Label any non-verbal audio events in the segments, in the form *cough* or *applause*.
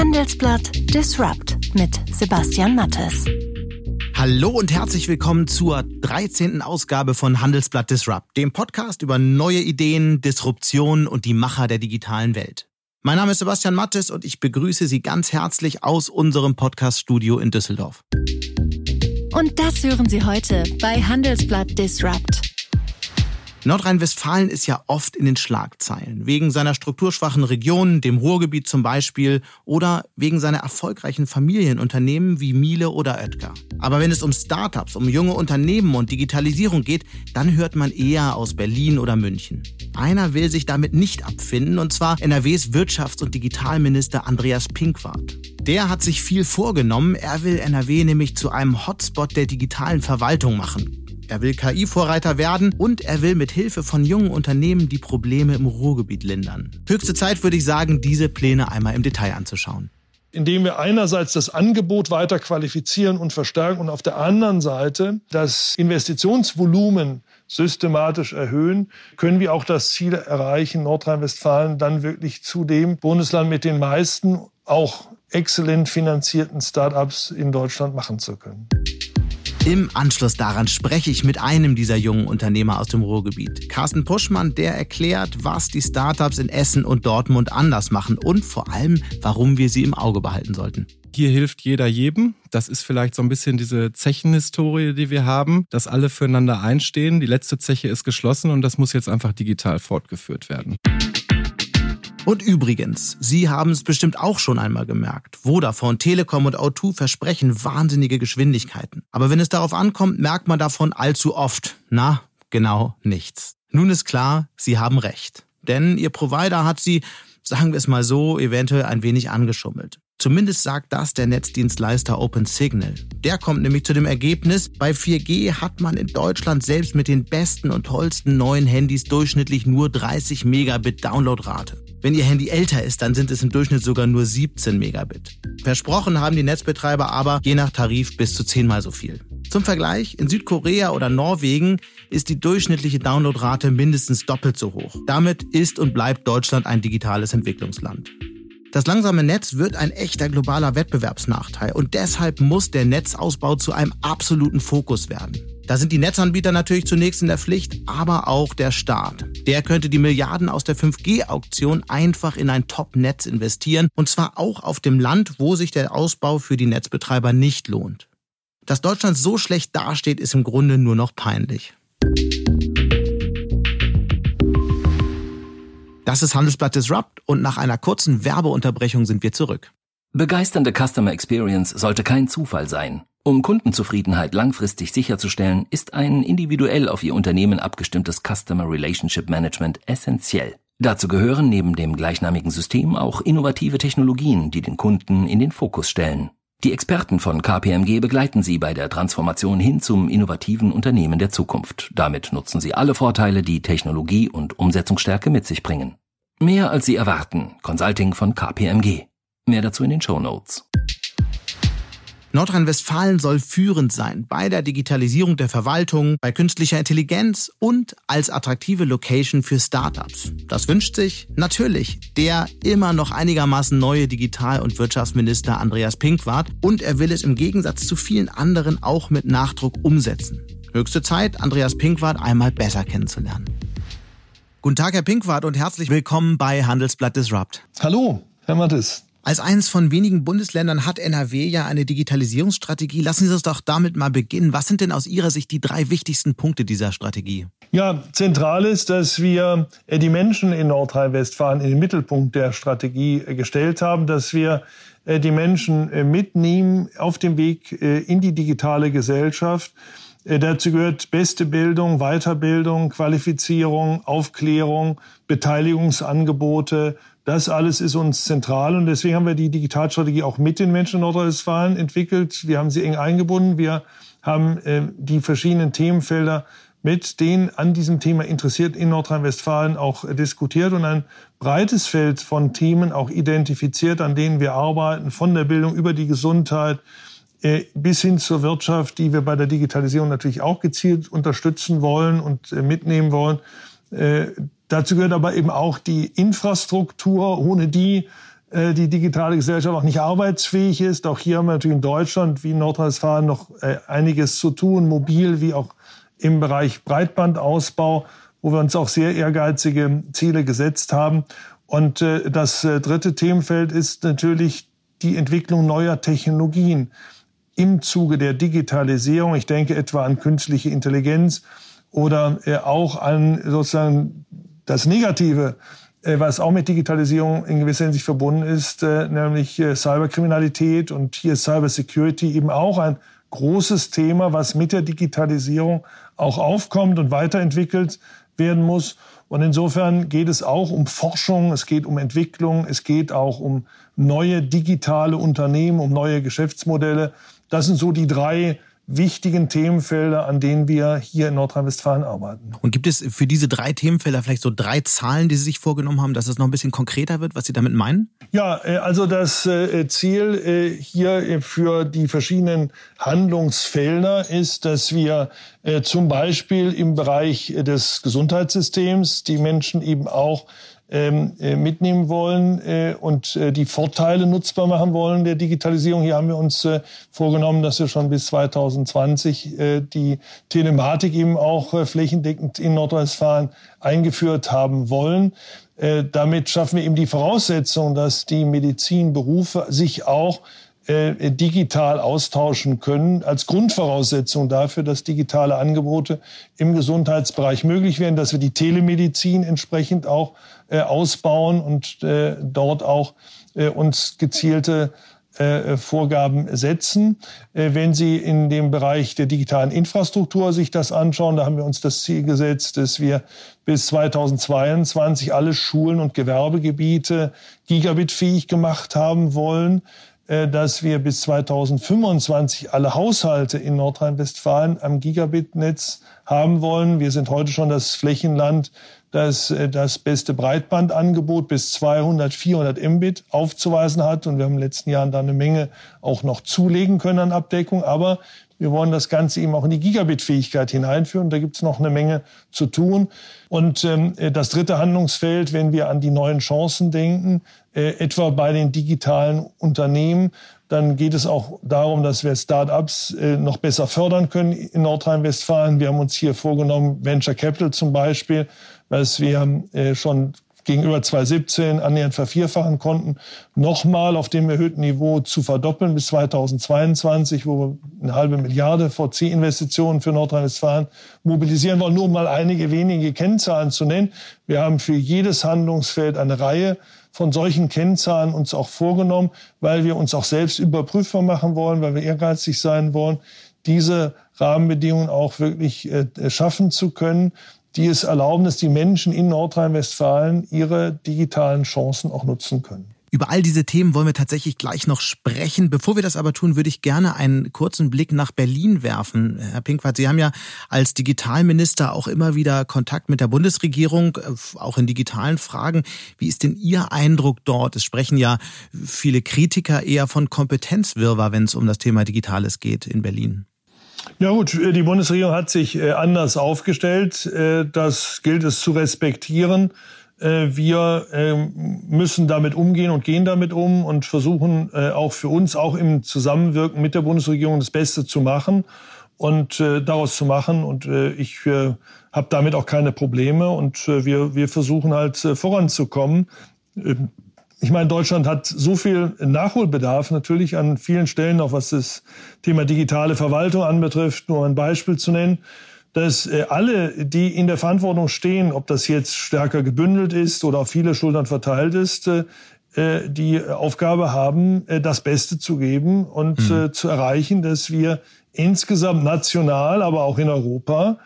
Handelsblatt Disrupt mit Sebastian Mattes. Hallo und herzlich willkommen zur 13. Ausgabe von Handelsblatt Disrupt, dem Podcast über neue Ideen, Disruption und die Macher der digitalen Welt. Mein Name ist Sebastian Mattes und ich begrüße Sie ganz herzlich aus unserem Podcaststudio in Düsseldorf. Und das hören Sie heute bei Handelsblatt Disrupt. Nordrhein-Westfalen ist ja oft in den Schlagzeilen, wegen seiner strukturschwachen Regionen, dem Ruhrgebiet zum Beispiel, oder wegen seiner erfolgreichen Familienunternehmen wie Miele oder Oetker. Aber wenn es um Startups, um junge Unternehmen und Digitalisierung geht, dann hört man eher aus Berlin oder München. Einer will sich damit nicht abfinden, und zwar NRWs Wirtschafts- und Digitalminister Andreas Pinkwart. Der hat sich viel vorgenommen, er will NRW nämlich zu einem Hotspot der digitalen Verwaltung machen. Er will KI-Vorreiter werden und er will mit Hilfe von jungen Unternehmen die Probleme im Ruhrgebiet lindern. Höchste Zeit, würde ich sagen, diese Pläne einmal im Detail anzuschauen indem wir einerseits das Angebot weiter qualifizieren und verstärken und auf der anderen Seite das Investitionsvolumen systematisch erhöhen, können wir auch das Ziel erreichen, Nordrhein-Westfalen dann wirklich zu dem Bundesland mit den meisten auch exzellent finanzierten Start-ups in Deutschland machen zu können. Im Anschluss daran spreche ich mit einem dieser jungen Unternehmer aus dem Ruhrgebiet. Carsten Puschmann, der erklärt, was die Startups in Essen und Dortmund anders machen und vor allem, warum wir sie im Auge behalten sollten. Hier hilft jeder jedem. Das ist vielleicht so ein bisschen diese Zechenhistorie, die wir haben, dass alle füreinander einstehen. Die letzte Zeche ist geschlossen und das muss jetzt einfach digital fortgeführt werden. Und übrigens, Sie haben es bestimmt auch schon einmal gemerkt. Vodafone, Telekom und O2 versprechen wahnsinnige Geschwindigkeiten. Aber wenn es darauf ankommt, merkt man davon allzu oft. Na, genau nichts. Nun ist klar, Sie haben recht. Denn Ihr Provider hat Sie, sagen wir es mal so, eventuell ein wenig angeschummelt. Zumindest sagt das der Netzdienstleister OpenSignal. Der kommt nämlich zu dem Ergebnis, bei 4G hat man in Deutschland selbst mit den besten und tollsten neuen Handys durchschnittlich nur 30 Megabit Downloadrate. Wenn Ihr Handy älter ist, dann sind es im Durchschnitt sogar nur 17 Megabit. Versprochen haben die Netzbetreiber aber je nach Tarif bis zu zehnmal so viel. Zum Vergleich, in Südkorea oder Norwegen ist die durchschnittliche Downloadrate mindestens doppelt so hoch. Damit ist und bleibt Deutschland ein digitales Entwicklungsland. Das langsame Netz wird ein echter globaler Wettbewerbsnachteil und deshalb muss der Netzausbau zu einem absoluten Fokus werden. Da sind die Netzanbieter natürlich zunächst in der Pflicht, aber auch der Staat. Der könnte die Milliarden aus der 5G-Auktion einfach in ein Top-Netz investieren, und zwar auch auf dem Land, wo sich der Ausbau für die Netzbetreiber nicht lohnt. Dass Deutschland so schlecht dasteht, ist im Grunde nur noch peinlich. Das ist Handelsblatt Disrupt und nach einer kurzen Werbeunterbrechung sind wir zurück. Begeisternde Customer Experience sollte kein Zufall sein. Um Kundenzufriedenheit langfristig sicherzustellen, ist ein individuell auf Ihr Unternehmen abgestimmtes Customer Relationship Management essentiell. Dazu gehören neben dem gleichnamigen System auch innovative Technologien, die den Kunden in den Fokus stellen. Die Experten von KPMG begleiten Sie bei der Transformation hin zum innovativen Unternehmen der Zukunft. Damit nutzen Sie alle Vorteile, die Technologie und Umsetzungsstärke mit sich bringen. Mehr als Sie erwarten. Consulting von KPMG. Mehr dazu in den Show. Nordrhein-Westfalen soll führend sein bei der Digitalisierung der Verwaltung, bei künstlicher Intelligenz und als attraktive Location für Startups. Das wünscht sich natürlich der immer noch einigermaßen neue Digital- und Wirtschaftsminister Andreas Pinkwart und er will es im Gegensatz zu vielen anderen auch mit Nachdruck umsetzen. Höchste Zeit, Andreas Pinkwart einmal besser kennenzulernen. Guten Tag, Herr Pinkwart, und herzlich willkommen bei Handelsblatt Disrupt. Hallo, Herr Mattes. Als eines von wenigen Bundesländern hat NRW ja eine Digitalisierungsstrategie. Lassen Sie uns doch damit mal beginnen. Was sind denn aus Ihrer Sicht die drei wichtigsten Punkte dieser Strategie? Ja, zentral ist, dass wir äh, die Menschen in Nordrhein-Westfalen in den Mittelpunkt der Strategie äh, gestellt haben, dass wir äh, die Menschen mitnehmen auf dem Weg in die digitale Gesellschaft. Dazu gehört beste Bildung, Weiterbildung, Qualifizierung, Aufklärung, Beteiligungsangebote, das alles ist uns zentral und deswegen haben wir die Digitalstrategie auch mit den Menschen in Nordrhein-Westfalen entwickelt. Wir haben sie eng eingebunden. Wir haben äh, die verschiedenen Themenfelder mit den an diesem Thema interessiert in Nordrhein-Westfalen auch äh, diskutiert und ein breites Feld von Themen auch identifiziert, an denen wir arbeiten, von der Bildung über die Gesundheit äh, bis hin zur Wirtschaft, die wir bei der Digitalisierung natürlich auch gezielt unterstützen wollen und äh, mitnehmen wollen. Dazu gehört aber eben auch die Infrastruktur, ohne die äh, die digitale Gesellschaft auch nicht arbeitsfähig ist. Auch hier haben wir natürlich in Deutschland wie in Nordrhein-Westfalen noch äh, einiges zu tun, mobil wie auch im Bereich Breitbandausbau, wo wir uns auch sehr ehrgeizige Ziele gesetzt haben. Und äh, das dritte Themenfeld ist natürlich die Entwicklung neuer Technologien im Zuge der Digitalisierung. Ich denke etwa an künstliche Intelligenz oder auch an sozusagen das Negative äh, was auch mit Digitalisierung in gewisser Hinsicht verbunden ist, äh, nämlich äh, Cyberkriminalität und hier Cybersecurity eben auch ein großes Thema, was mit der Digitalisierung auch aufkommt und weiterentwickelt werden muss. Und insofern geht es auch um Forschung, es geht um Entwicklung, es geht auch um neue digitale Unternehmen, um neue Geschäftsmodelle. Das sind so die drei wichtigen Themenfelder, an denen wir hier in Nordrhein-Westfalen arbeiten. Und gibt es für diese drei Themenfelder vielleicht so drei Zahlen, die Sie sich vorgenommen haben, dass es noch ein bisschen konkreter wird, was Sie damit meinen? Ja, äh, also das äh, Ziel äh, hier für die verschiedenen Handlungsfelder ist, dass wir zum Beispiel im Bereich des Gesundheitssystems die Menschen eben auch mitnehmen wollen äh, und äh, die Vorteile nutzbar machen wollen der Digitalisierung. Hier haben wir uns äh, vorgenommen, dass wir schon bis 2020 äh, die Telematik eben auch äh, flächendeckend in Nordrhein-Westfalen eingeführt haben wollen. Äh, damit schaffen wir eben die Voraussetzung, dass die Medizinberufe sich auch äh, digital austauschen können, als Grundvoraussetzung dafür, dass digitale Angebote im Gesundheitsbereich möglich werden, dass wir die Telemedizin entsprechend auch äh, ausbauen und äh, dort auch uns gezielte Vorgaben setzen. Wenn Sie in dem Bereich der digitalen Infrastruktur sich das anschauen, da haben wir uns das Ziel gesetzt, dass wir bis 2022 alle Schulen und Gewerbegebiete gigabitfähig gemacht haben wollen. Äh, dass wir bis 2025 alle Haushalte in Nordrhein-Westfalen am Gigabit-Netz haben wollen. Wir sind heute schon das Flächenland, das äh, das beste Breitbandangebot bis 200, 400 Mbit aufzuweisen hat. Und wir haben in den letzten Jahren da eine Menge auch noch zulegen können an Abdeckung. Aber wir wollen das Ganze eben auch in die Gigabit-Fähigkeit hineinführen. Da gibt es noch eine Menge zu tun. Und ähm, das dritte Handlungsfeld, wenn wir an die neuen Chancen denken, äh, etwa bei den digitalen Unternehmen, dann geht es auch darum, dass wir Start-ups äh, noch besser fördern können in Nordrhein-Westfalen. Wir haben uns hier vorgenommen, Venture Capital zum Beispiel, was wir äh, schon gegenüber 2017 annähernd vervierfachen konnten, nochmal auf dem erhöhten Niveau zu verdoppeln bis 2022, wo wir eine halbe Milliarde VC-Investitionen für Nordrhein-Westfalen mobilisieren wollen, nur um mal einige wenige Kennzahlen zu nennen. Wir haben für jedes Handlungsfeld eine Reihe von solchen Kennzahlen uns auch vorgenommen, weil wir uns auch selbst überprüfbar machen wollen, weil wir ehrgeizig sein wollen, diese Rahmenbedingungen auch wirklich äh, schaffen zu können die es erlauben, dass die Menschen in Nordrhein-Westfalen ihre digitalen Chancen auch nutzen können. Über all diese Themen wollen wir tatsächlich gleich noch sprechen. Bevor wir das aber tun, würde ich gerne einen kurzen Blick nach Berlin werfen. Herr Pinkwart, Sie haben ja als Digitalminister auch immer wieder Kontakt mit der Bundesregierung, äh, auch in digitalen Fragen. Wie ist denn Ihr Eindruck dort? Es sprechen ja viele Kritiker eher von Kompetenzwirrwarr, wenn es um das Thema Digitales geht in Berlin. Ja gut, die Bundesregierung hat sich äh, anders aufgestellt. Äh, das gilt es zu respektieren. Äh, wir ähm, müssen damit umgehen und gehen damit um und versuchen auch für uns, auch im Zusammenwirken mit der Bundesregierung, das Beste zu machen und daraus zu machen. Und ich habe damit auch keine Probleme und wir, wir versuchen halt voranzukommen. Ich meine, Deutschland hat so viel Nachholbedarf natürlich an vielen Stellen, auch was das Thema digitale Verwaltung anbetrifft, nur ein Beispiel zu nennen, dass äh, alle, die in der Verantwortung stehen, ob das jetzt stärker gebündelt ist oder auf viele Schultern verteilt ist, äh, die Aufgabe haben, äh, das Beste zu geben und mhm. zu erreichen, dass wir insgesamt national, aber auch in Europa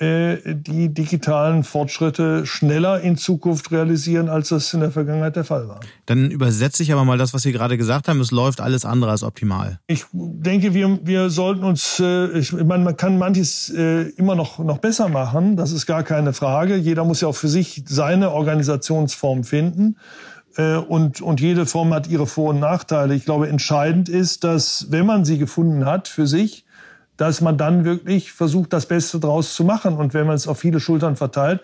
äh, die digitalen Fortschritte schneller in Zukunft realisieren, als das in der Vergangenheit der Fall war. Dann übersetze ich aber mal das, was Sie gerade gesagt haben. Es läuft alles andere als optimal. Ich denke, wir, wir sollten uns, äh, ich meine, man kann manches äh, immer noch, noch besser machen. Das ist gar keine Frage. Jeder muss ja auch für sich seine Organisationsform finden. Und, und jede Form hat ihre Vor- und Nachteile. Ich glaube, entscheidend ist, dass, wenn man sie gefunden hat für sich, dass man dann wirklich versucht, das Beste draus zu machen. Und wenn man es auf viele Schultern verteilt,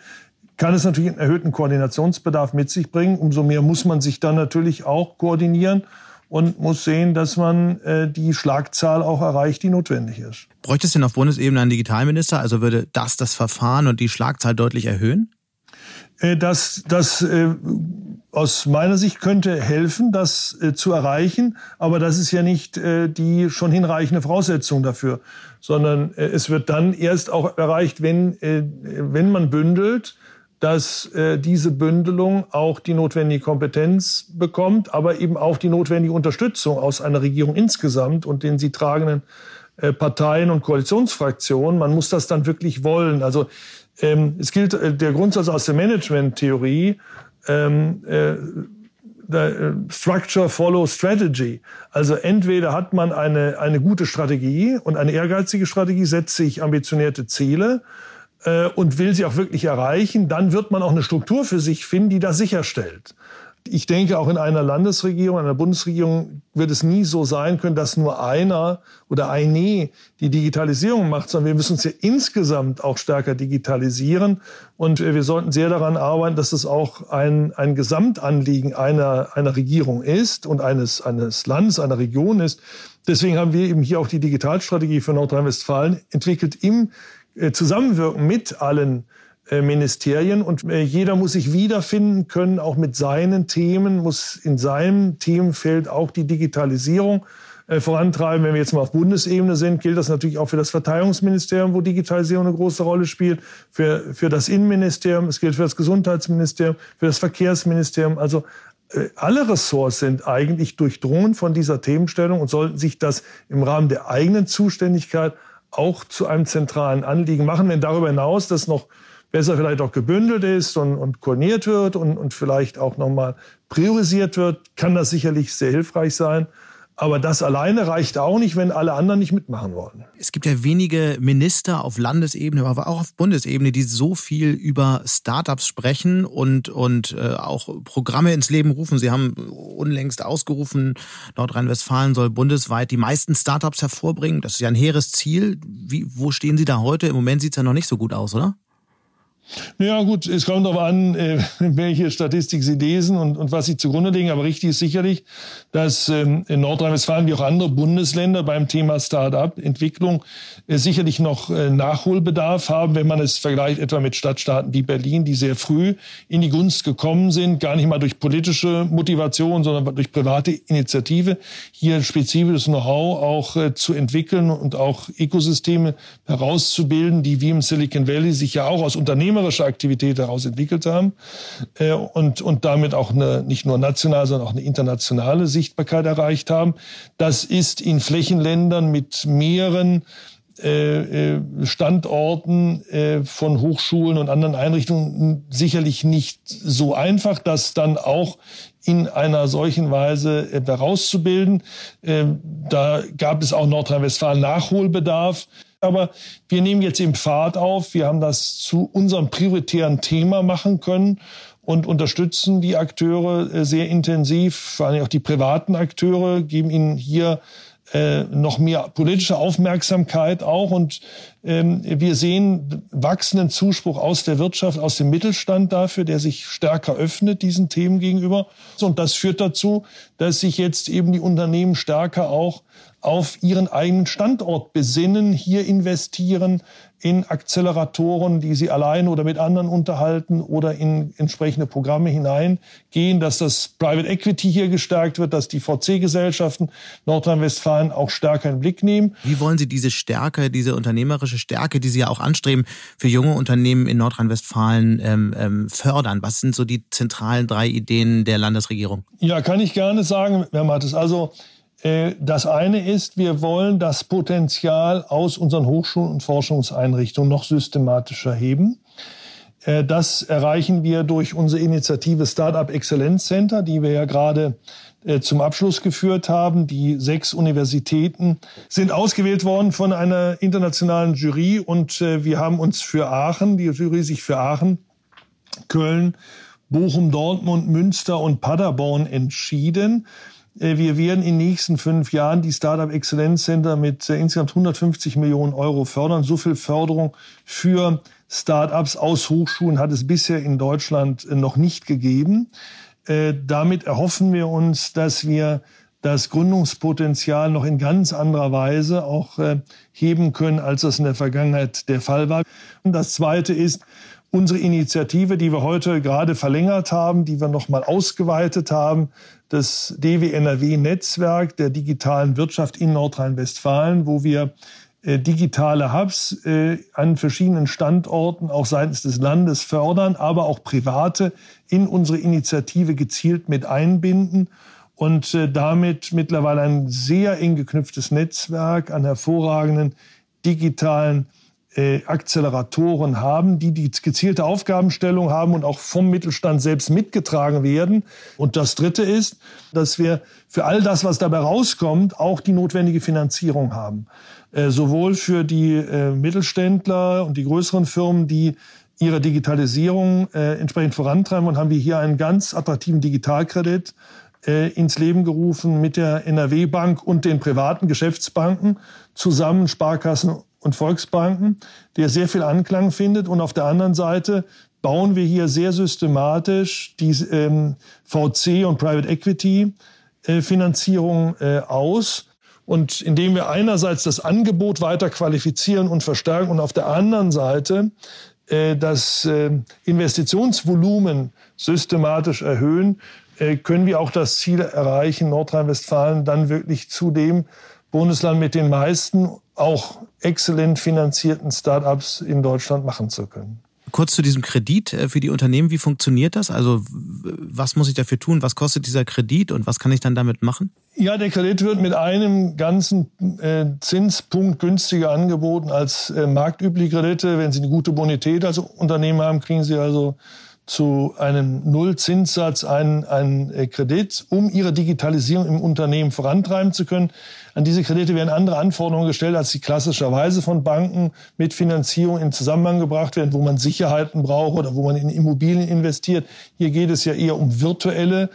kann es natürlich einen erhöhten Koordinationsbedarf mit sich bringen. Umso mehr muss man sich dann natürlich auch koordinieren und muss sehen, dass man äh, die Schlagzahl auch erreicht, die notwendig ist. Bräuchte es denn auf Bundesebene einen Digitalminister? Also würde das das Verfahren und die Schlagzahl deutlich erhöhen? Äh, das, das äh, aus meiner Sicht könnte helfen, das äh, zu erreichen, aber das ist ja nicht äh, die schon hinreichende Voraussetzung dafür, sondern äh, es wird dann erst auch erreicht, wenn, äh, wenn man bündelt, dass äh, diese Bündelung auch die notwendige Kompetenz bekommt, aber eben auch die notwendige Unterstützung aus einer Regierung insgesamt und den sie tragenden äh, Parteien und Koalitionsfraktionen. Man muss das dann wirklich wollen. Also ähm, es gilt der Grundsatz aus der Management-Theorie, ähm, äh, äh, Structure follow Strategy. Also entweder hat man eine, eine gute Strategie und eine ehrgeizige Strategie, setzt sich ambitionierte Ziele äh, und will sie auch wirklich erreichen, dann wird man auch eine Struktur für sich finden, die das sicherstellt. Ich denke, auch in einer Landesregierung, einer Bundesregierung wird es nie so sein können, dass nur einer oder eine die Digitalisierung macht, sondern wir müssen uns ja insgesamt auch stärker digitalisieren. Und wir sollten sehr daran arbeiten, dass es auch ein, ein Gesamtanliegen einer, einer Regierung ist und eines, eines Landes, einer Region ist. Deswegen haben wir eben hier auch die Digitalstrategie für Nordrhein-Westfalen entwickelt im äh, Zusammenwirken mit allen äh, Ministerien und äh, jeder muss sich wiederfinden können, auch mit seinen Themen, muss in seinem Themenfeld auch die Digitalisierung äh, vorantreiben. Wenn wir jetzt mal auf Bundesebene sind, gilt das natürlich auch für das Verteidigungsministerium, wo Digitalisierung eine große Rolle spielt, für, für das Innenministerium, es gilt für das Gesundheitsministerium, für das Verkehrsministerium. Also alle Ressorts sind eigentlich durchdrungen von dieser Themenstellung und sollten sich das im Rahmen der eigenen Zuständigkeit auch zu einem zentralen Anliegen machen. Wenn darüber hinaus das noch besser vielleicht auch gebündelt ist und, und koordiniert wird und, und vielleicht auch nochmal priorisiert wird, kann das sicherlich sehr hilfreich sein. Aber das alleine reicht auch nicht, wenn alle anderen nicht mitmachen wollen. Es gibt ja wenige Minister auf Landesebene, aber auch auf Bundesebene, die so viel über Startups sprechen und, und äh, auch Programme ins Leben rufen. Sie haben unlängst ausgerufen, Nordrhein-Westfalen soll bundesweit die meisten Startups hervorbringen. Das ist ja ein hehres Ziel. Wie, wo stehen Sie da heute? Im Moment sieht es ja noch nicht so gut aus, oder? Ja gut, es kommt darauf an, äh, *laughs* welche Statistik Sie lesen und, und was Sie zugrunde legen. Aber richtig ist sicherlich, dass ähm, in Nordrhein-Westfalen wie auch andere Bundesländer beim Thema Start-up-Entwicklung äh, sicherlich noch äh, Nachholbedarf haben, wenn man es vergleicht etwa mit Stadtstaaten wie Berlin, die sehr früh in die Gunst gekommen sind, gar nicht mal durch politische Motivation, sondern durch private Initiative, hier spezifisches Know-how auch zu entwickeln und auch Ökosysteme herauszubilden, die wie im Silicon Valley sich ja auch aus Unternehmen unternehmerische Aktivität daraus entwickelt haben äh, und, und damit auch eine, nicht nur nationale, sondern auch eine internationale Sichtbarkeit erreicht haben. Das ist in Flächenländern mit mehreren äh, äh, Standorten äh, von Hochschulen und anderen Einrichtungen sicherlich nicht so einfach, das dann auch in einer solchen Weise herauszubilden. Da gab es auch Nordrhein-Westfalen Nachholbedarf. Aber wir nehmen jetzt im Pfad auf. Wir haben das zu unserem prioritären Thema machen können und unterstützen die Akteure äh, sehr intensiv, vor allem auch die privaten Akteure, geben ihnen hier äh, noch mehr politische Aufmerksamkeit auch. Und ähm, wir sehen wachsenden Zuspruch aus der Wirtschaft, aus dem Mittelstand dafür, der sich stärker öffnet diesen Themen gegenüber. Und das führt dazu, dass sich jetzt eben die Unternehmen stärker auch auf ihren eigenen Standort besinnen, hier investieren in Acceleratoren, die sie allein oder mit anderen unterhalten oder in entsprechende Programme hineingehen, dass das Private Equity hier gestärkt wird, dass die VC-Gesellschaften Nordrhein-Westfalen auch stärker in den Blick nehmen. Wie wollen Sie diese Stärke, diese unternehmerische Stärke, die Sie ja auch anstreben, für junge Unternehmen in Nordrhein-Westfalen ähm, ähm, fördern? Was sind so die zentralen drei Ideen der Landesregierung? Ja, kann ich gerne sagen, Herr Mattes. Also das eine ist, wir wollen das Potenzial aus unseren Hochschulen und Forschungseinrichtungen noch systematischer heben. Äh, das erreichen wir durch unsere Initiative Startup Excellence Center, die wir ja gerade äh, zum Abschluss geführt haben. Die sechs Universitäten sind ausgewählt worden von einer internationalen Jury und wir haben uns für Aachen, die Jury sich für Aachen, Köln, Bochum, Dortmund, Münster und Paderborn entschieden. Äh, wir werden in den nächsten fünf Jahren die Startup Exzellenz Center mit äh, insgesamt 150 Millionen Euro fördern. So viel Förderung für Startups aus Hochschulen hat es bisher in Deutschland äh, noch nicht gegeben. Damit erhoffen wir uns, dass wir das Gründungspotenzial noch in ganz anderer Weise auch heben können, als das in der Vergangenheit der Fall war. Und das Zweite ist, unsere Initiative, die wir heute gerade verlängert haben, die wir nochmal ausgeweitet haben, das DWNRW-Netzwerk der digitalen Wirtschaft in Nordrhein-Westfalen, wo wir äh, digitale Hubs äh, an verschiedenen Standorten auch seitens des Landes fördern, aber auch private in unsere Initiative gezielt mit einbinden und äh, damit mittlerweile ein sehr eng geknüpftes Netzwerk an hervorragenden digitalen äh, Acceleratoren haben, die die gezielte Aufgabenstellung haben und auch vom Mittelstand selbst mitgetragen werden. Und das Dritte ist, dass wir für all das, was dabei rauskommt, auch die notwendige Finanzierung haben. Äh, sowohl für die äh, Mittelständler und die größeren Firmen, die ihre Digitalisierung äh, entsprechend vorantreiben und haben wir hier einen ganz attraktiven Digitalkredit äh, ins Leben gerufen mit der NRW Bank und den privaten Geschäftsbanken zusammen Sparkassen und Volksbanken, der sehr viel Anklang findet. Und auf der anderen Seite bauen wir hier sehr systematisch die ähm, VC und Private Equity äh, Finanzierung äh, aus. Und indem wir einerseits das Angebot weiter qualifizieren und verstärken und auf der anderen Seite äh, das äh, Investitionsvolumen systematisch erhöhen, äh, können wir auch das Ziel erreichen, Nordrhein-Westfalen dann wirklich zu dem Bundesland mit den meisten auch exzellent finanzierten Start-ups in Deutschland machen zu können. Kurz zu diesem Kredit äh, für die Unternehmen. Wie funktioniert das? Also was muss ich dafür tun? Was kostet dieser Kredit und was kann ich dann damit machen? Ja, der Kredit wird mit einem ganzen äh, Zinspunkt günstiger angeboten als äh, marktübliche Kredite. Wenn Sie eine gute Bonität als Unternehmen haben, kriegen Sie also zu einem Nullzinssatz einen, einen äh, Kredit, um ihre Digitalisierung im Unternehmen vorantreiben zu können. An diese Kredite werden andere Anforderungen gestellt, als die klassischerweise von Banken mit Finanzierung in Zusammenhang gebracht werden, wo man Sicherheiten braucht oder wo man in Immobilien investiert. Hier geht es ja eher um virtuelle äh,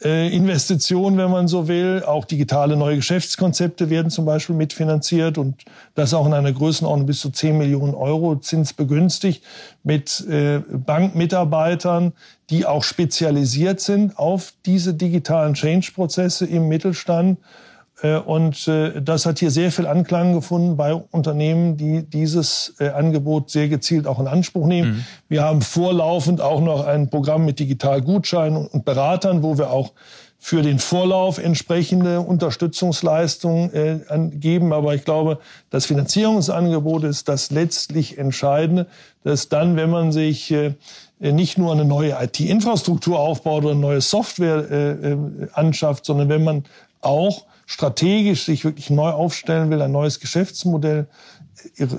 Investitionen, wenn man so will. Auch digitale neue Geschäftskonzepte werden zum Beispiel mitfinanziert und das auch in einer Größenordnung bis zu 10 Millionen Euro zinsbegünstigt mit äh, Bankmitarbeitern, die auch spezialisiert sind auf diese digitalen Change-Prozesse im Mittelstand äh, und äh, das hat hier sehr viel Anklang gefunden bei Unternehmen, die dieses äh, Angebot sehr gezielt auch in Anspruch nehmen. Mhm. Wir haben vorlaufend auch noch ein Programm mit Digitalgutscheinen und Beratern, wo wir auch für den Vorlauf entsprechende Unterstützungsleistungen äh, geben. Aber ich glaube, das Finanzierungsangebot ist das letztlich Entscheidende, dass dann, wenn man sich äh, nicht nur eine neue IT-Infrastruktur aufbaut oder eine neue Software äh, anschafft, sondern wenn man auch strategisch sich wirklich neu aufstellen will, ein neues Geschäftsmodell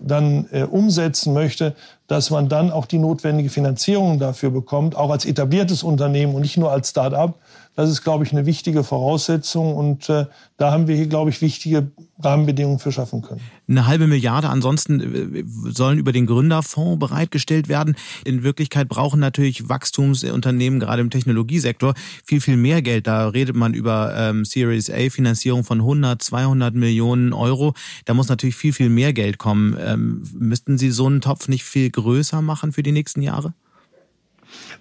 dann äh, umsetzen möchte, dass man dann auch die notwendige Finanzierung dafür bekommt, auch als etabliertes Unternehmen und nicht nur als Start-up, das ist, glaube ich, eine wichtige Voraussetzung und äh, da haben wir hier, glaube ich, wichtige Rahmenbedingungen für schaffen können. Eine halbe Milliarde ansonsten äh, sollen über den Gründerfonds bereitgestellt werden. In Wirklichkeit brauchen natürlich Wachstumsunternehmen, gerade im Technologiesektor, viel, viel mehr Geld. Da redet man über ähm, Series A Finanzierung von 100, 200 Millionen Euro. Da muss natürlich viel, viel mehr Geld kommen. Ähm, müssten Sie so einen Topf nicht viel größer machen für die nächsten Jahre?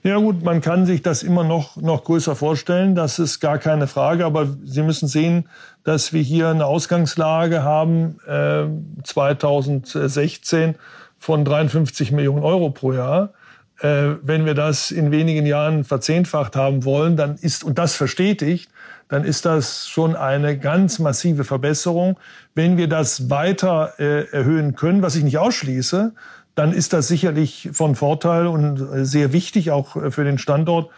Ja gut, man kann sich das immer noch, noch größer vorstellen, das ist gar keine Frage, aber Sie müssen sehen, dass wir hier eine Ausgangslage haben, äh, 2016 von 53 Millionen Euro pro Jahr. Äh, wenn wir das in wenigen Jahren verzehnfacht haben wollen, dann ist, und das verstetigt, dann ist das schon eine ganz massive Verbesserung. Wenn wir das weiter äh, erhöhen können, was ich nicht ausschließe, dann ist das sicherlich von Vorteil und sehr wichtig auch für den Standort.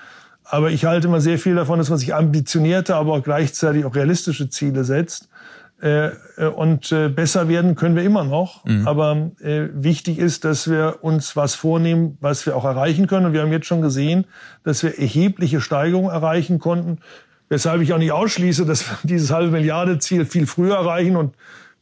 Aber ich halte immer sehr viel davon, dass man sich ambitionierte, aber auch gleichzeitig auch realistische Ziele setzt. Äh, und äh, besser werden können wir immer noch. Mhm. Aber äh, wichtig ist, dass wir uns was vornehmen, was wir auch erreichen können. Und wir haben jetzt schon gesehen, dass wir erhebliche Steigerungen erreichen konnten. Weshalb ich auch nicht ausschließe, dass wir dieses halbe Milliarde Ziel viel früher erreichen und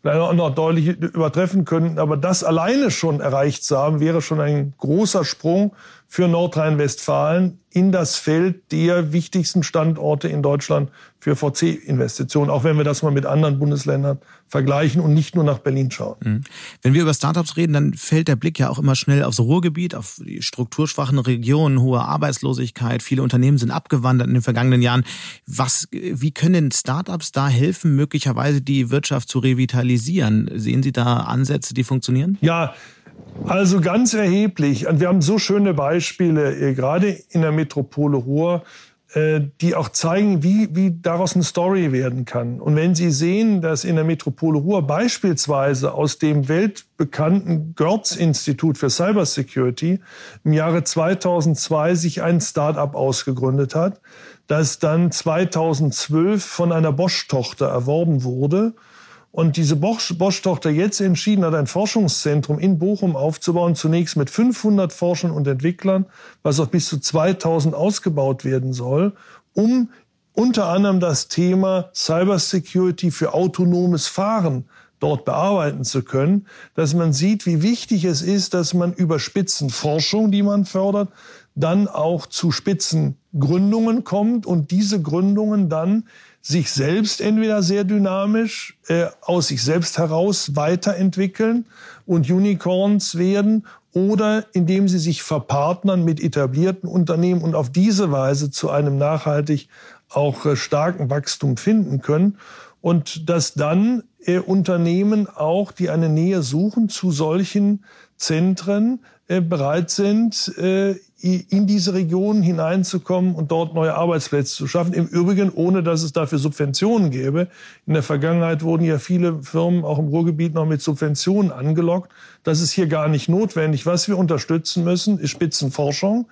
vielleicht noch deutlich übertreffen können. Aber das alleine schon erreicht zu haben, wäre schon ein großer Sprung für Nordrhein-Westfalen in das Feld der wichtigsten Standorte in Deutschland für VC-Investitionen, auch wenn wir das mal mit anderen Bundesländern vergleichen und nicht nur nach Berlin schauen. Mhm. Wenn wir über Startups reden, dann fällt der Blick ja auch immer schnell aufs Ruhrgebiet, auf die strukturschwachen Regionen, hohe Arbeitslosigkeit. Viele Unternehmen sind abgewandert in den vergangenen Jahren. Was, wie können Startups da helfen, möglicherweise die Wirtschaft zu revitalisieren? Sehen Sie da Ansätze, die funktionieren? Ja, also ganz erheblich. Und wir haben so schöne Beispiele, äh, gerade in der Metropole Ruhr, äh, die auch zeigen, wie, wie daraus eine Story werden kann. Und wenn Sie sehen, dass in der Metropole Ruhr beispielsweise aus dem weltbekannten Görz-Institut für Cybersecurity im Jahre 2002 sich ein Start-up ausgegründet hat, das dann 2012 von einer Bosch-Tochter erworben wurde und diese Bosch-Tochter jetzt entschieden hat, ein Forschungszentrum in Bochum aufzubauen, zunächst mit 500 Forschern und Entwicklern, was auf bis zu 2000 ausgebaut werden soll, um unter anderem das Thema Cybersecurity für autonomes Fahren dort bearbeiten zu können, dass man sieht, wie wichtig es ist, dass man über Spitzenforschung, die man fördert, dann auch zu Spitzengründungen kommt und diese Gründungen dann sich selbst entweder sehr dynamisch äh, aus sich selbst heraus weiterentwickeln und Unicorns werden oder indem sie sich verpartnern mit etablierten Unternehmen und auf diese Weise zu einem nachhaltig auch äh, starken Wachstum finden können und dass dann äh, Unternehmen auch, die eine Nähe suchen zu solchen Zentren, äh, bereit sind, äh, in diese Regionen hineinzukommen und dort neue Arbeitsplätze zu schaffen. Im Übrigen, ohne dass es dafür Subventionen gäbe. In der Vergangenheit wurden ja viele Firmen auch im Ruhrgebiet noch mit Subventionen angelockt. Das ist hier gar nicht notwendig. Was wir unterstützen müssen, ist Spitzenforschung.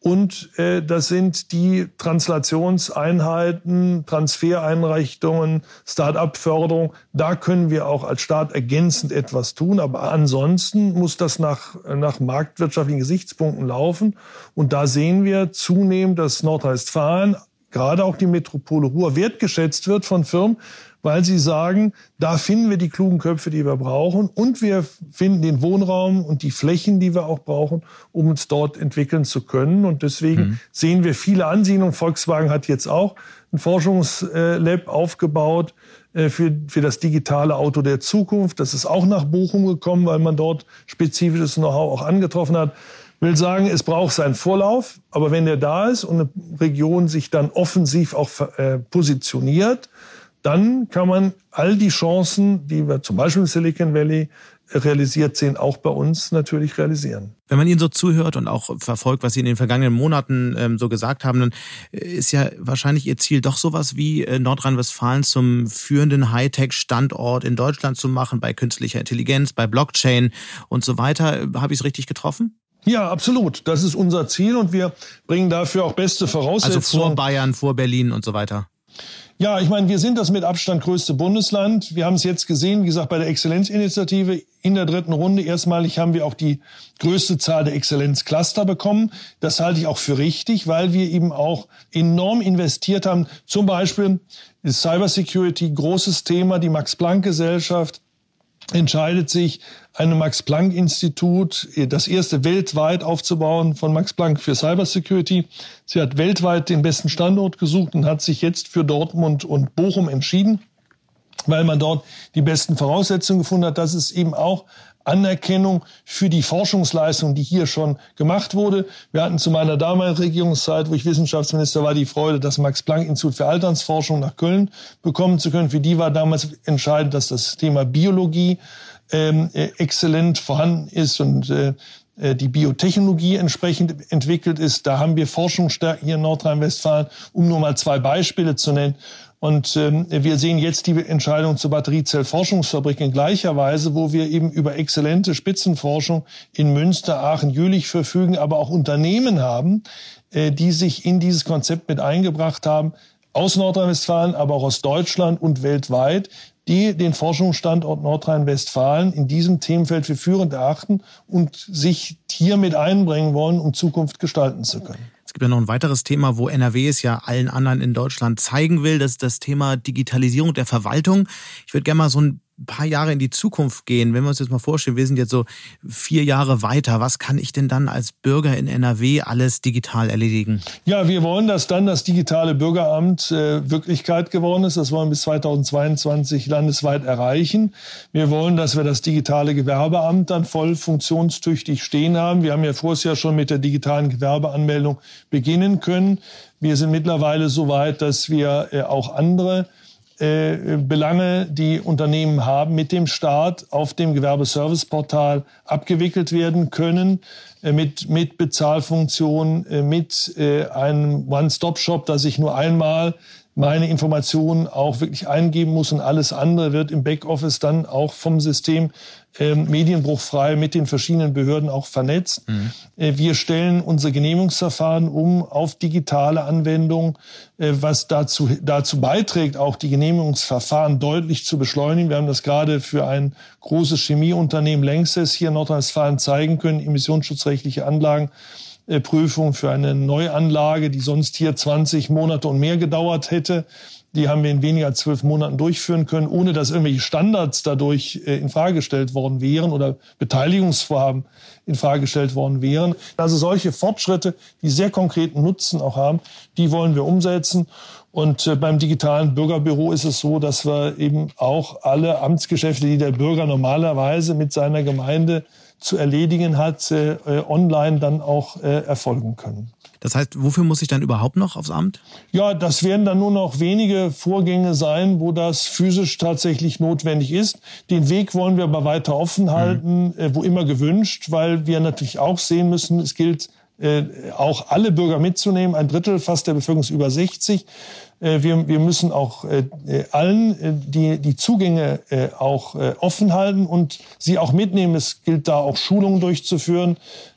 Und äh, das sind die Translationseinheiten, Transfereinrichtungen, Start-up-Förderung. Da können wir auch als Staat ergänzend etwas tun. Aber ansonsten muss das nach, nach marktwirtschaftlichen Gesichtspunkten laufen. Und da sehen wir zunehmend, dass Nordrhein-Westfalen, gerade auch die Metropole Ruhr, wertgeschätzt wird von Firmen, weil sie sagen, da finden wir die klugen Köpfe, die wir brauchen und wir finden den Wohnraum und die Flächen, die wir auch brauchen, um uns dort entwickeln zu können. Und deswegen mhm. sehen wir viele Ansiedlungen. Volkswagen hat jetzt auch ein Forschungslab aufgebaut äh, für, für das digitale Auto der Zukunft. Das ist auch nach Bochum gekommen, weil man dort spezifisches Know-how auch angetroffen hat will sagen, es braucht seinen Vorlauf, aber wenn der da ist und eine Region sich dann offensiv auch äh, positioniert, dann kann man all die Chancen, die wir zum Beispiel im Silicon Valley realisiert sehen, auch bei uns natürlich realisieren. Wenn man Ihnen so zuhört und auch verfolgt, was Sie in den vergangenen Monaten ähm, so gesagt haben, dann ist ja wahrscheinlich Ihr Ziel doch sowas wie äh, Nordrhein-Westfalen zum führenden Hightech-Standort in Deutschland zu machen, bei künstlicher Intelligenz, bei Blockchain und so weiter. Habe ich es richtig getroffen? Ja, absolut. Das ist unser Ziel und wir bringen dafür auch beste Voraussetzungen. Also vor Bayern, vor Berlin und so weiter. Ja, ich meine, wir sind das mit Abstand größte Bundesland. Wir haben es jetzt gesehen, wie gesagt, bei der Exzellenzinitiative in der dritten Runde. Erstmalig haben wir auch die größte Zahl der Exzellenzcluster bekommen. Das halte ich auch für richtig, weil wir eben auch enorm investiert haben. Zum Beispiel ist Cybersecurity großes Thema, die Max-Planck-Gesellschaft entscheidet sich, ein Max-Planck-Institut, das erste weltweit aufzubauen von Max Planck für Cybersecurity. Sie hat weltweit den besten Standort gesucht und hat sich jetzt für Dortmund und Bochum entschieden, weil man dort die besten Voraussetzungen gefunden hat. Das ist eben auch Anerkennung für die Forschungsleistung, die hier schon gemacht wurde. Wir hatten zu meiner damaligen Regierungszeit, wo ich Wissenschaftsminister war, die Freude, das Max-Planck-Institut für Alternsforschung nach Köln bekommen zu können. Für die war damals entscheidend, dass das Thema Biologie ähm, äh, exzellent vorhanden ist und äh, äh, die Biotechnologie entsprechend entwickelt ist. Da haben wir Forschungsstärken hier in Nordrhein-Westfalen, um nur mal zwei Beispiele zu nennen. Und ähm, wir sehen jetzt die Entscheidung zur Batteriezellforschungsfabrik in gleicher Weise, wo wir eben über exzellente Spitzenforschung in Münster, Aachen, Jülich verfügen, aber auch Unternehmen haben, äh, die sich in dieses Konzept mit eingebracht haben, aus Nordrhein-Westfalen, aber auch aus Deutschland und weltweit, die den Forschungsstandort Nordrhein-Westfalen in diesem Themenfeld für führend erachten und sich hier mit einbringen wollen, um Zukunft gestalten zu können. Es gibt ja noch ein weiteres Thema, wo NRW es ja allen anderen in Deutschland zeigen will. Das ist das Thema Digitalisierung der Verwaltung. Ich würde gerne mal so ein paar Jahre in die Zukunft gehen, wenn wir uns jetzt mal vorstellen, wir sind jetzt so vier Jahre weiter, was kann ich denn dann als Bürger in NRW alles digital erledigen? Ja, wir wollen, dass dann das digitale Bürgeramt äh, Wirklichkeit geworden ist. Das wollen wir bis 2022 landesweit erreichen. Wir wollen, dass wir das digitale Gewerbeamt dann voll funktionstüchtig stehen haben. Wir haben ja vorher ja schon mit der digitalen Gewerbeanmeldung beginnen können. Wir sind mittlerweile so weit, dass wir äh, auch andere Belange, die Unternehmen haben, mit dem Staat auf dem Gewerbeserviceportal abgewickelt werden können, äh, mit, mit Bezahlfunktion, äh, mit äh, einem One-Stop-Shop, dass ich nur einmal meine Informationen auch wirklich eingeben muss und alles andere wird im Backoffice dann auch vom System äh, medienbruchfrei mit den verschiedenen Behörden auch vernetzt. Mhm. Äh, wir stellen unsere Genehmigungsverfahren um auf digitale Anwendungen, äh, was dazu, dazu beiträgt, auch die Genehmigungsverfahren deutlich zu beschleunigen. Wir haben das gerade für ein großes Chemieunternehmen Längstes hier in Nordrhein-Westfalen zeigen können, emissionsschutzrechtliche Anlagen Prüfung für eine Neuanlage, die sonst hier 20 Monate und mehr gedauert hätte. Die haben wir in weniger als zwölf Monaten durchführen können, ohne dass irgendwelche Standards dadurch äh, in Frage gestellt worden wären oder Beteiligungsvorhaben in Frage gestellt worden wären. Also solche Fortschritte, die sehr konkreten Nutzen auch haben, die wollen wir umsetzen. Und äh, beim digitalen Bürgerbüro ist es so, dass wir eben auch alle Amtsgeschäfte, die der Bürger normalerweise mit seiner Gemeinde zu erledigen hat, äh, online dann auch äh, erfolgen können. Das heißt, wofür muss ich dann überhaupt noch aufs Amt? Ja, das werden dann nur noch wenige Vorgänge sein, wo das physisch tatsächlich notwendig ist. Den Weg wollen wir aber weiter offen mhm. halten, mhm. wo immer gewünscht, weil wir natürlich auch sehen müssen, es gilt äh, auch alle Bürger mitzunehmen. Ein Drittel fast der Bevölkerung ist über 60. Äh, wir, wir müssen auch äh, äh allen äh, die, die Zugänge äh, auch äh, offen halten und sie auch mitnehmen. Es gilt da auch Schulungen durchzuführen,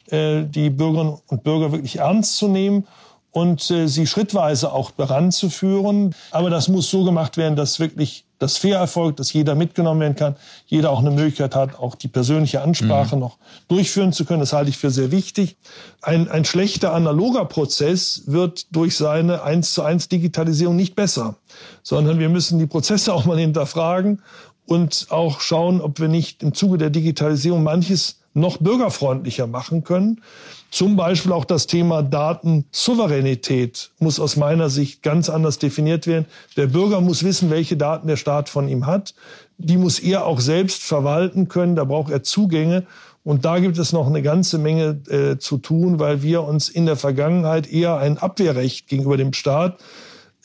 äh, die Bürgerinnen und Bürger wirklich ernst zu nehmen und äh, sie schrittweise auch heranzuführen. Aber das muss so gemacht werden, dass wirklich das fair erfolgt, dass jeder mitgenommen werden kann, jeder auch eine Möglichkeit hat, auch die persönliche Ansprache mhm. noch durchführen zu können. Das halte ich für sehr wichtig. Ein, ein schlechter analoger Prozess wird durch seine eins zu eins Digitalisierung nicht besser, sondern wir müssen die Prozesse auch mal hinterfragen und auch schauen, ob wir nicht im Zuge der Digitalisierung manches noch bürgerfreundlicher machen können. Zum Beispiel auch das Thema Datensouveränität muss aus meiner Sicht ganz anders definiert werden. Der Bürger muss wissen, welche Daten der Staat von ihm hat. Die muss er auch selbst verwalten können. Da braucht er Zugänge. Und da gibt es noch eine ganze Menge äh, zu tun, weil wir uns in der Vergangenheit eher ein Abwehrrecht gegenüber dem Staat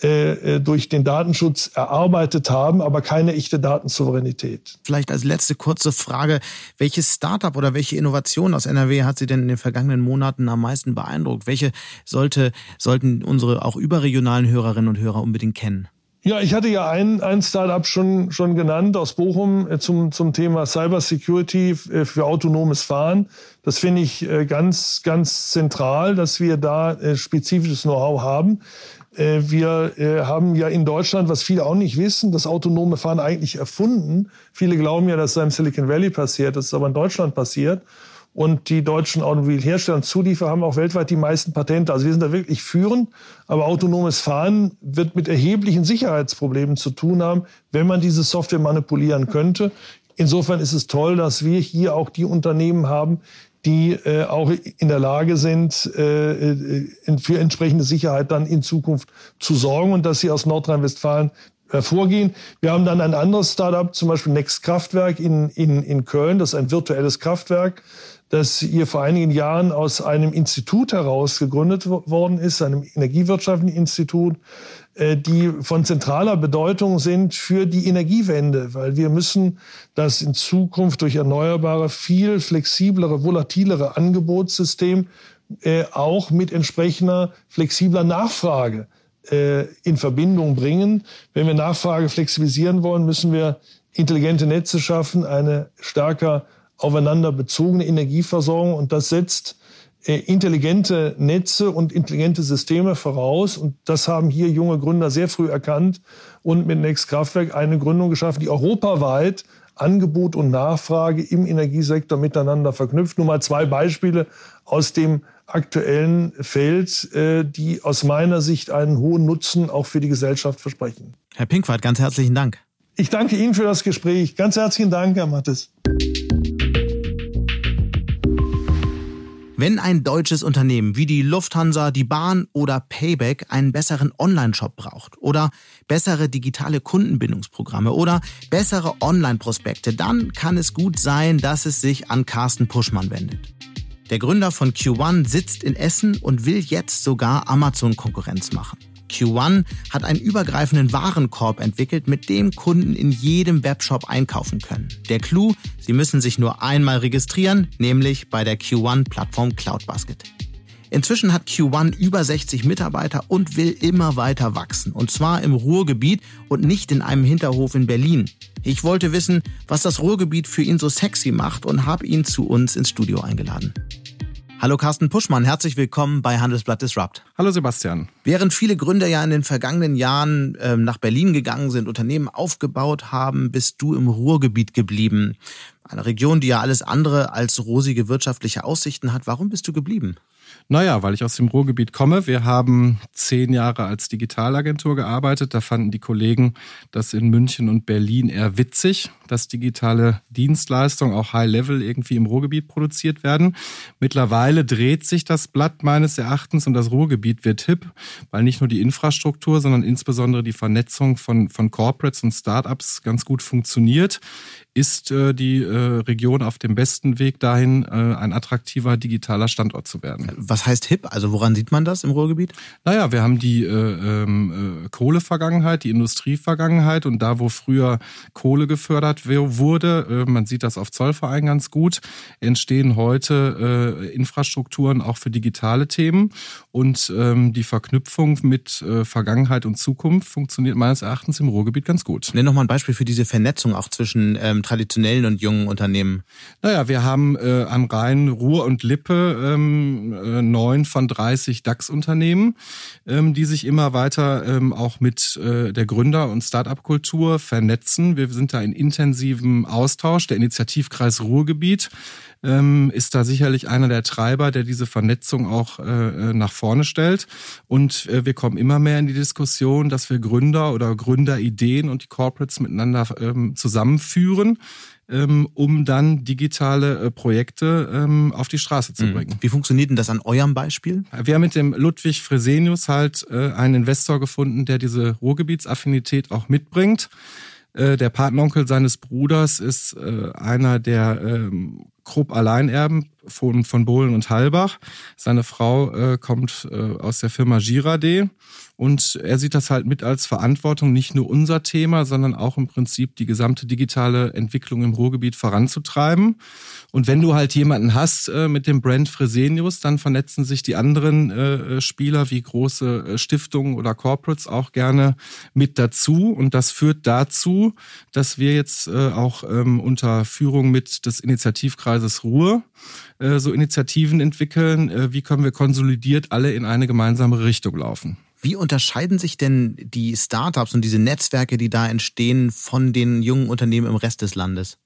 äh, äh, durch den Datenschutz erarbeitet haben, aber keine echte Datensouveränität. Vielleicht als letzte kurze Frage, welches Startup oder welche Innovation aus NRW hat Sie denn in den vergangenen Monaten am meisten beeindruckt? Welche sollte, sollten unsere auch überregionalen Hörerinnen und Hörer unbedingt kennen? Ja, ich hatte ja ein, ein Startup schon, schon genannt aus Bochum äh, zum, zum Thema Cyber Security für autonomes Fahren. Das finde ich ganz, ganz zentral, dass wir da spezifisches Know-how haben. Äh, wir äh, haben ja in Deutschland, was viele auch nicht wissen, das autonome Fahren eigentlich erfunden. Viele glauben ja, dass es im Silicon Valley passiert, das ist aber in Deutschland passiert. Und die deutschen Automobilhersteller und Zulieferer haben auch weltweit die meisten Patente. Also wir sind da wirklich führend. Aber autonomes Fahren wird mit erheblichen Sicherheitsproblemen zu tun haben, wenn man diese Software manipulieren könnte. Insofern ist es toll, dass wir hier auch die Unternehmen haben, die äh, auch in der Lage sind, äh, äh, für entsprechende Sicherheit dann in Zukunft zu sorgen und dass sie aus Nordrhein-Westfalen hervorgehen. Wir haben dann ein anderes Startup, zum Beispiel Next Kraftwerk in, in, in Köln. Das ist ein virtuelles Kraftwerk, das hier vor einigen Jahren aus einem Institut heraus gegründet worden ist, einem energiewirtschaftlichen Institut, äh, die von zentraler Bedeutung sind für die Energiewende, weil wir müssen das in Zukunft durch erneuerbare viel flexiblere, volatilere Angebotssystem äh, auch mit entsprechender flexibler Nachfrage äh, in Verbindung bringen. Wenn wir Nachfrage flexibilisieren wollen, müssen wir intelligente Netze schaffen, eine stärker aufeinander bezogene Energieversorgung und das setzt äh, intelligente Netze und intelligente Systeme voraus. Und das haben hier junge Gründer sehr früh erkannt und mit Next Kraftwerk eine Gründung geschaffen, die europaweit Angebot und Nachfrage im Energiesektor miteinander verknüpft. Nur mal zwei Beispiele aus dem aktuellen Feld, äh, die aus meiner Sicht einen hohen Nutzen auch für die Gesellschaft versprechen. Herr Pinkwart, ganz herzlichen Dank. Ich danke Ihnen für das Gespräch. Ganz herzlichen Dank, Herr Mattes. Wenn ein deutsches Unternehmen wie die Lufthansa, die Bahn oder Payback einen besseren Online-Shop braucht oder bessere digitale Kundenbindungsprogramme oder bessere Online-Prospekte, dann kann es gut sein, dass es sich an Carsten Puschmann wendet. Der Gründer von Q1 sitzt in Essen und will jetzt sogar Amazon Konkurrenz machen. Q1 hat einen übergreifenden Warenkorb entwickelt, mit dem Kunden in jedem Webshop einkaufen können. Der Clou, sie müssen sich nur einmal registrieren, nämlich bei der Q1-Plattform CloudBasket. Inzwischen hat Q1 über 60 Mitarbeiter und will immer weiter wachsen. Und zwar im Ruhrgebiet und nicht in einem Hinterhof in Berlin. Ich wollte wissen, was das Ruhrgebiet für ihn so sexy macht und habe ihn zu uns ins Studio eingeladen. Hallo Carsten Puschmann, herzlich willkommen bei Handelsblatt Disrupt. Hallo Sebastian. Während viele Gründer ja in den vergangenen Jahren ähm, nach Berlin gegangen sind, Unternehmen aufgebaut haben, bist du im Ruhrgebiet geblieben. Eine Region, die ja alles andere als rosige wirtschaftliche Aussichten hat. Warum bist du geblieben? Naja, weil ich aus dem Ruhrgebiet komme. Wir haben zehn Jahre als Digitalagentur gearbeitet. Da fanden die Kollegen das in München und Berlin eher witzig, dass digitale Dienstleistungen auch High-Level irgendwie im Ruhrgebiet produziert werden. Mittlerweile dreht sich das Blatt meines Erachtens und das Ruhrgebiet wird hip, weil nicht nur die Infrastruktur, sondern insbesondere die Vernetzung von, von Corporates und Startups ganz gut funktioniert ist äh, die äh, Region auf dem besten Weg dahin, äh, ein attraktiver digitaler Standort zu werden. Was heißt hip? Also woran sieht man das im Ruhrgebiet? Naja, wir haben die äh, ähm, äh, Kohlevergangenheit, die Industrievergangenheit und da, wo früher Kohle gefördert wurde, äh, man sieht das auf Zollverein ganz gut, entstehen heute Infrastrukturen auch für digitale Themen und ähm, die Verknüpfung mit Vergangenheit und Zukunft funktioniert meines Erachtens im Ruhrgebiet ganz gut. Nenn noch mal ein Beispiel für diese Vernetzung auch zwischen ähm, traditionellen und jungen Unternehmen? Naja, wir haben äh, am Rhein Ruhr und Lippe ähm, äh, neun von 30 DAX-Unternehmen, ähm, die sich immer weiter ähm, auch mit äh, der Gründer- und Start-up-Kultur vernetzen. Wir sind da in intensivem Austausch. Der Initiativkreis Ruhrgebiet ähm, ist da sicherlich einer der Treiber, der diese Vernetzung auch äh, nach vorne stellt. Und äh, wir kommen immer mehr in die Diskussion, dass wir Gründer oder Gründerideen und die Corporates miteinander ähm, zusammenführen ähm, um dann digitale äh, Projekte ähm, auf die Straße zu mhm. bringen. Wie funktioniert denn das an eurem Beispiel? Wir haben mit dem Ludwig Fresenius halt äh, einen Investor gefunden, der diese Ruhrgebietsaffinität auch mitbringt. Äh, der Patenonkel seines Bruders ist äh, einer der ähm, Krupp Alleinerben von, von Bohlen und Halbach. Seine Frau äh, kommt äh, aus der Firma Girade und er sieht das halt mit als Verantwortung, nicht nur unser Thema, sondern auch im Prinzip die gesamte digitale Entwicklung im Ruhrgebiet voranzutreiben. Und wenn du halt jemanden hast äh, mit dem Brand Fresenius, dann vernetzen sich die anderen äh, Spieler wie große äh, Stiftungen oder Corporates auch gerne mit dazu. Und das führt dazu, dass wir jetzt äh, auch ähm, unter Führung mit des Initiativkreises Ruhr äh, so Initiativen entwickeln. Äh, wie können wir konsolidiert alle in eine gemeinsame Richtung laufen? Wie unterscheiden sich denn die Startups und diese Netzwerke, die da entstehen, von den jungen Unternehmen im Rest des Landes?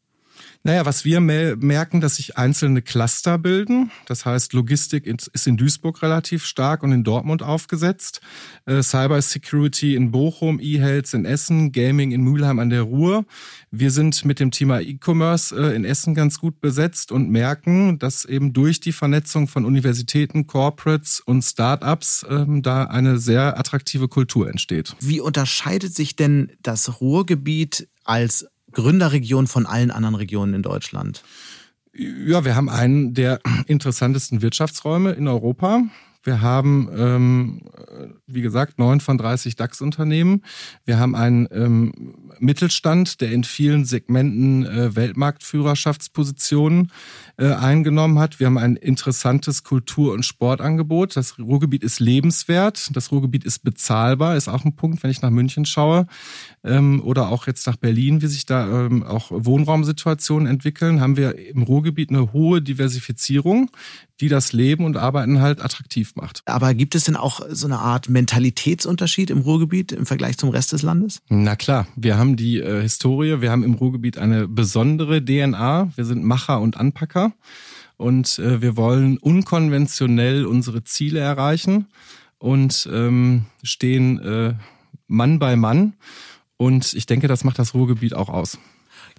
Naja, was wir merken, dass sich einzelne Cluster bilden. Das heißt, Logistik ist in Duisburg relativ stark und in Dortmund aufgesetzt. Äh, Cyber Security in Bochum, E-Health in Essen, Gaming in Mülheim an der Ruhr. Wir sind mit dem Thema E-Commerce äh, in Essen ganz gut besetzt und merken, dass eben durch die Vernetzung von Universitäten, Corporates und Startups ähm, da eine sehr attraktive Kultur entsteht. Wie unterscheidet sich denn das Ruhrgebiet als Gründerregion von allen anderen Regionen in Deutschland? Ja, wir haben einen der interessantesten Wirtschaftsräume in Europa. Wir haben, ähm, wie gesagt, neun von 30 DAX-Unternehmen. Wir haben einen ähm, Mittelstand, der in vielen Segmenten äh, Weltmarktführerschaftspositionen äh, eingenommen hat. Wir haben ein interessantes Kultur- und Sportangebot. Das Ruhrgebiet ist lebenswert. Das Ruhrgebiet ist bezahlbar, ist auch ein Punkt, wenn ich nach München schaue. Ähm, oder auch jetzt nach Berlin, wie sich da ähm, auch Wohnraumsituationen entwickeln, haben wir im Ruhrgebiet eine hohe Diversifizierung die das Leben und Arbeiten halt attraktiv macht. Aber gibt es denn auch so eine Art Mentalitätsunterschied im Ruhrgebiet im Vergleich zum Rest des Landes? Na klar, wir haben die äh, Historie, wir haben im Ruhrgebiet eine besondere DNA, wir sind Macher und Anpacker und äh, wir wollen unkonventionell unsere Ziele erreichen und ähm, stehen äh, Mann bei Mann Und ich denke, das macht das Ruhrgebiet auch aus.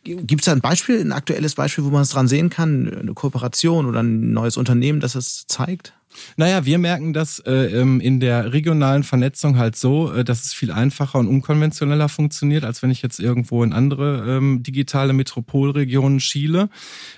Gibt es da ein Beispiel, ein aktuelles Beispiel, wo man es dran sehen kann, eine Kooperation oder ein neues Unternehmen, das es zeigt? Naja, wir merken das äh, ähm, in der regionalen Vernetzung halt so, äh, dass es viel einfacher und unkonventioneller funktioniert, als wenn ich jetzt irgendwo in andere ähm, digitale Metropolregionen schiele.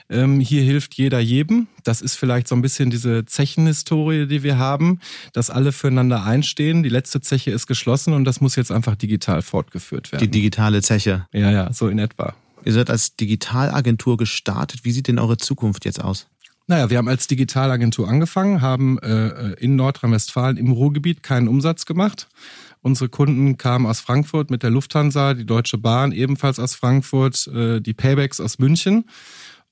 Ähm, hier hilft jeder jedem. Das ist vielleicht so ein bisschen diese Zechenhistorie, die wir haben, dass alle füreinander einstehen. Die letzte Zeche ist geschlossen und das muss jetzt einfach digital fortgeführt werden. Die digitale Zeche. Ja, ja, so in etwa. Ihr seid als Digitalagentur gestartet. Wie sieht denn eure Zukunft jetzt aus? Naja, wir haben als Digitalagentur angefangen, haben äh, in Nordrhein-Westfalen im Ruhrgebiet keinen Umsatz gemacht. Unsere Kunden kamen aus Frankfurt mit der Lufthansa, die Deutsche Bahn ebenfalls aus Frankfurt, äh, die Paybacks aus München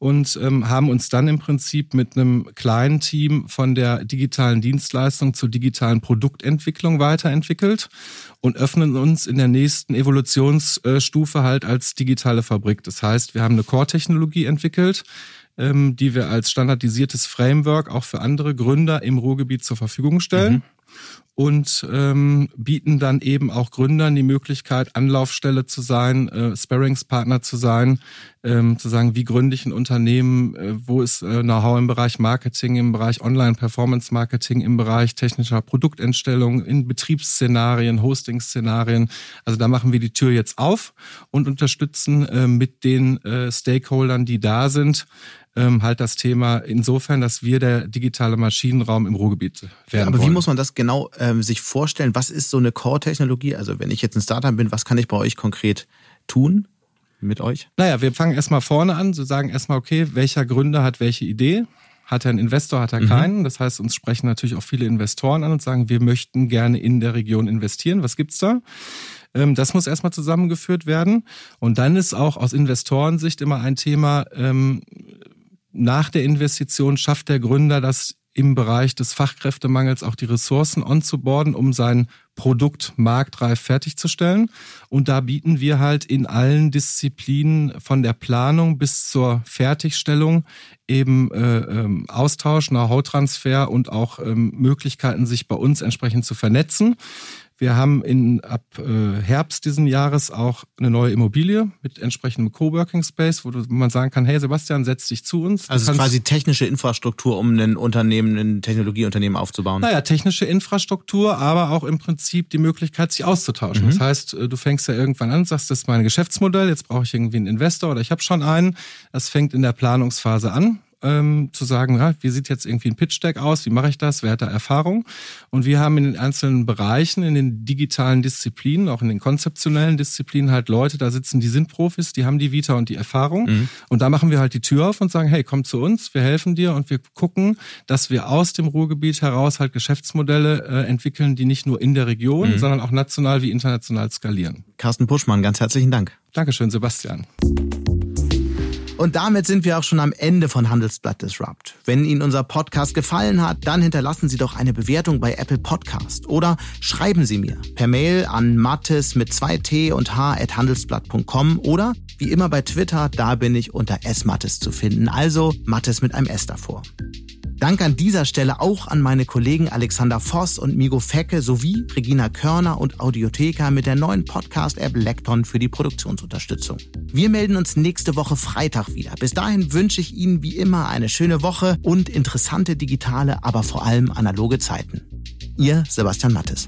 und ähm, haben uns dann im Prinzip mit einem kleinen Team von der digitalen Dienstleistung zur digitalen Produktentwicklung weiterentwickelt und öffnen uns in der nächsten Evolutionsstufe halt als digitale Fabrik. Das heißt, wir haben eine Core-Technologie entwickelt, ähm, die wir als standardisiertes Framework auch für andere Gründer im Ruhrgebiet zur Verfügung stellen. Mhm. Und ähm, bieten dann eben auch Gründern die Möglichkeit, Anlaufstelle zu sein, äh, Sparringspartner zu sein, ähm, zu sagen, wie gründe ich ein Unternehmen, äh, wo ist äh, Know-how im Bereich Marketing, im Bereich Online-Performance-Marketing, im Bereich technischer Produktentstellung, in Betriebsszenarien, Hosting-Szenarien. Also da machen wir die Tür jetzt auf und unterstützen äh, mit den äh, Stakeholdern, die da sind, ähm, halt das Thema insofern, dass wir der digitale Maschinenraum im Ruhrgebiet werden. Aber wollen. wie muss man das genau ähm, sich vorstellen? Was ist so eine Core-Technologie? Also wenn ich jetzt ein Startup bin, was kann ich bei euch konkret tun? Mit euch? Naja, wir fangen erstmal vorne an, so sagen erstmal, okay, welcher Gründer hat welche Idee? Hat er einen Investor, hat er mhm. keinen? Das heißt, uns sprechen natürlich auch viele Investoren an und sagen, wir möchten gerne in der Region investieren. Was gibt's da? Ähm, das muss erstmal zusammengeführt werden. Und dann ist auch aus Investorensicht immer ein Thema, ähm, nach der Investition schafft der Gründer das im Bereich des Fachkräftemangels auch die Ressourcen onzuboarden, um sein Produkt marktreif fertigzustellen. Und da bieten wir halt in allen Disziplinen von der Planung bis zur Fertigstellung eben äh, ähm, Austausch, Know-how-Transfer und auch ähm, Möglichkeiten, sich bei uns entsprechend zu vernetzen. Wir haben in, ab äh, Herbst diesen Jahres auch eine neue Immobilie mit entsprechendem Coworking Space, wo, du, wo man sagen kann, hey Sebastian, setz dich zu uns. Du also quasi technische Infrastruktur, um ein Unternehmen, ein Technologieunternehmen aufzubauen. Naja, technische Infrastruktur, aber auch im Prinzip die Möglichkeit, sich auszutauschen. Mhm. Das heißt, äh, du fängst ja irgendwann an, sagst, das ist mein Geschäftsmodell, jetzt brauche ich irgendwie einen Investor oder ich habe schon einen. Das fängt in der Planungsphase an ähm, zu sagen, ja, wie sieht jetzt irgendwie ein Pitch-Deck aus, wie mache ich das, wer hat da Erfahrung? Und wir haben in den einzelnen Bereichen, in den digitalen Disziplinen, auch in den konzeptionellen Disziplinen halt Leute, da sitzen, die sind Profis, die haben die Vita und die Erfahrung. Mhm. Und da machen wir halt die Tür auf und sagen, hey, komm zu uns, wir helfen dir und wir gucken, dass wir aus dem Ruhrgebiet heraus halt Geschäftsmodelle äh, entwickeln, die nicht nur in der Region, mhm. sondern auch national wie international skalieren. Carsten Puschmann, ganz herzlichen Dank. Dankeschön, Sebastian. Und damit sind wir auch schon am Ende von Handelsblatt Disrupt. Wenn Ihnen unser Podcast gefallen hat, dann hinterlassen Sie doch eine Bewertung bei Apple Podcast oder schreiben Sie mir per Mail an mattes mit zwei T und H at handelsblatt.com oder wie immer bei Twitter, da bin ich unter S-Mattes zu finden, also Mattes mit einem S davor. Dank an dieser Stelle auch an meine Kollegen Alexander Voss und Migo Fecke sowie Regina Körner und Audiotheka mit der neuen Podcast-App Lekton für die Produktionsunterstützung. Wir melden uns nächste Woche Freitag wieder. Bis dahin wünsche ich Ihnen wie immer eine schöne Woche und interessante digitale, aber vor allem analoge Zeiten. Ihr Sebastian Mattes.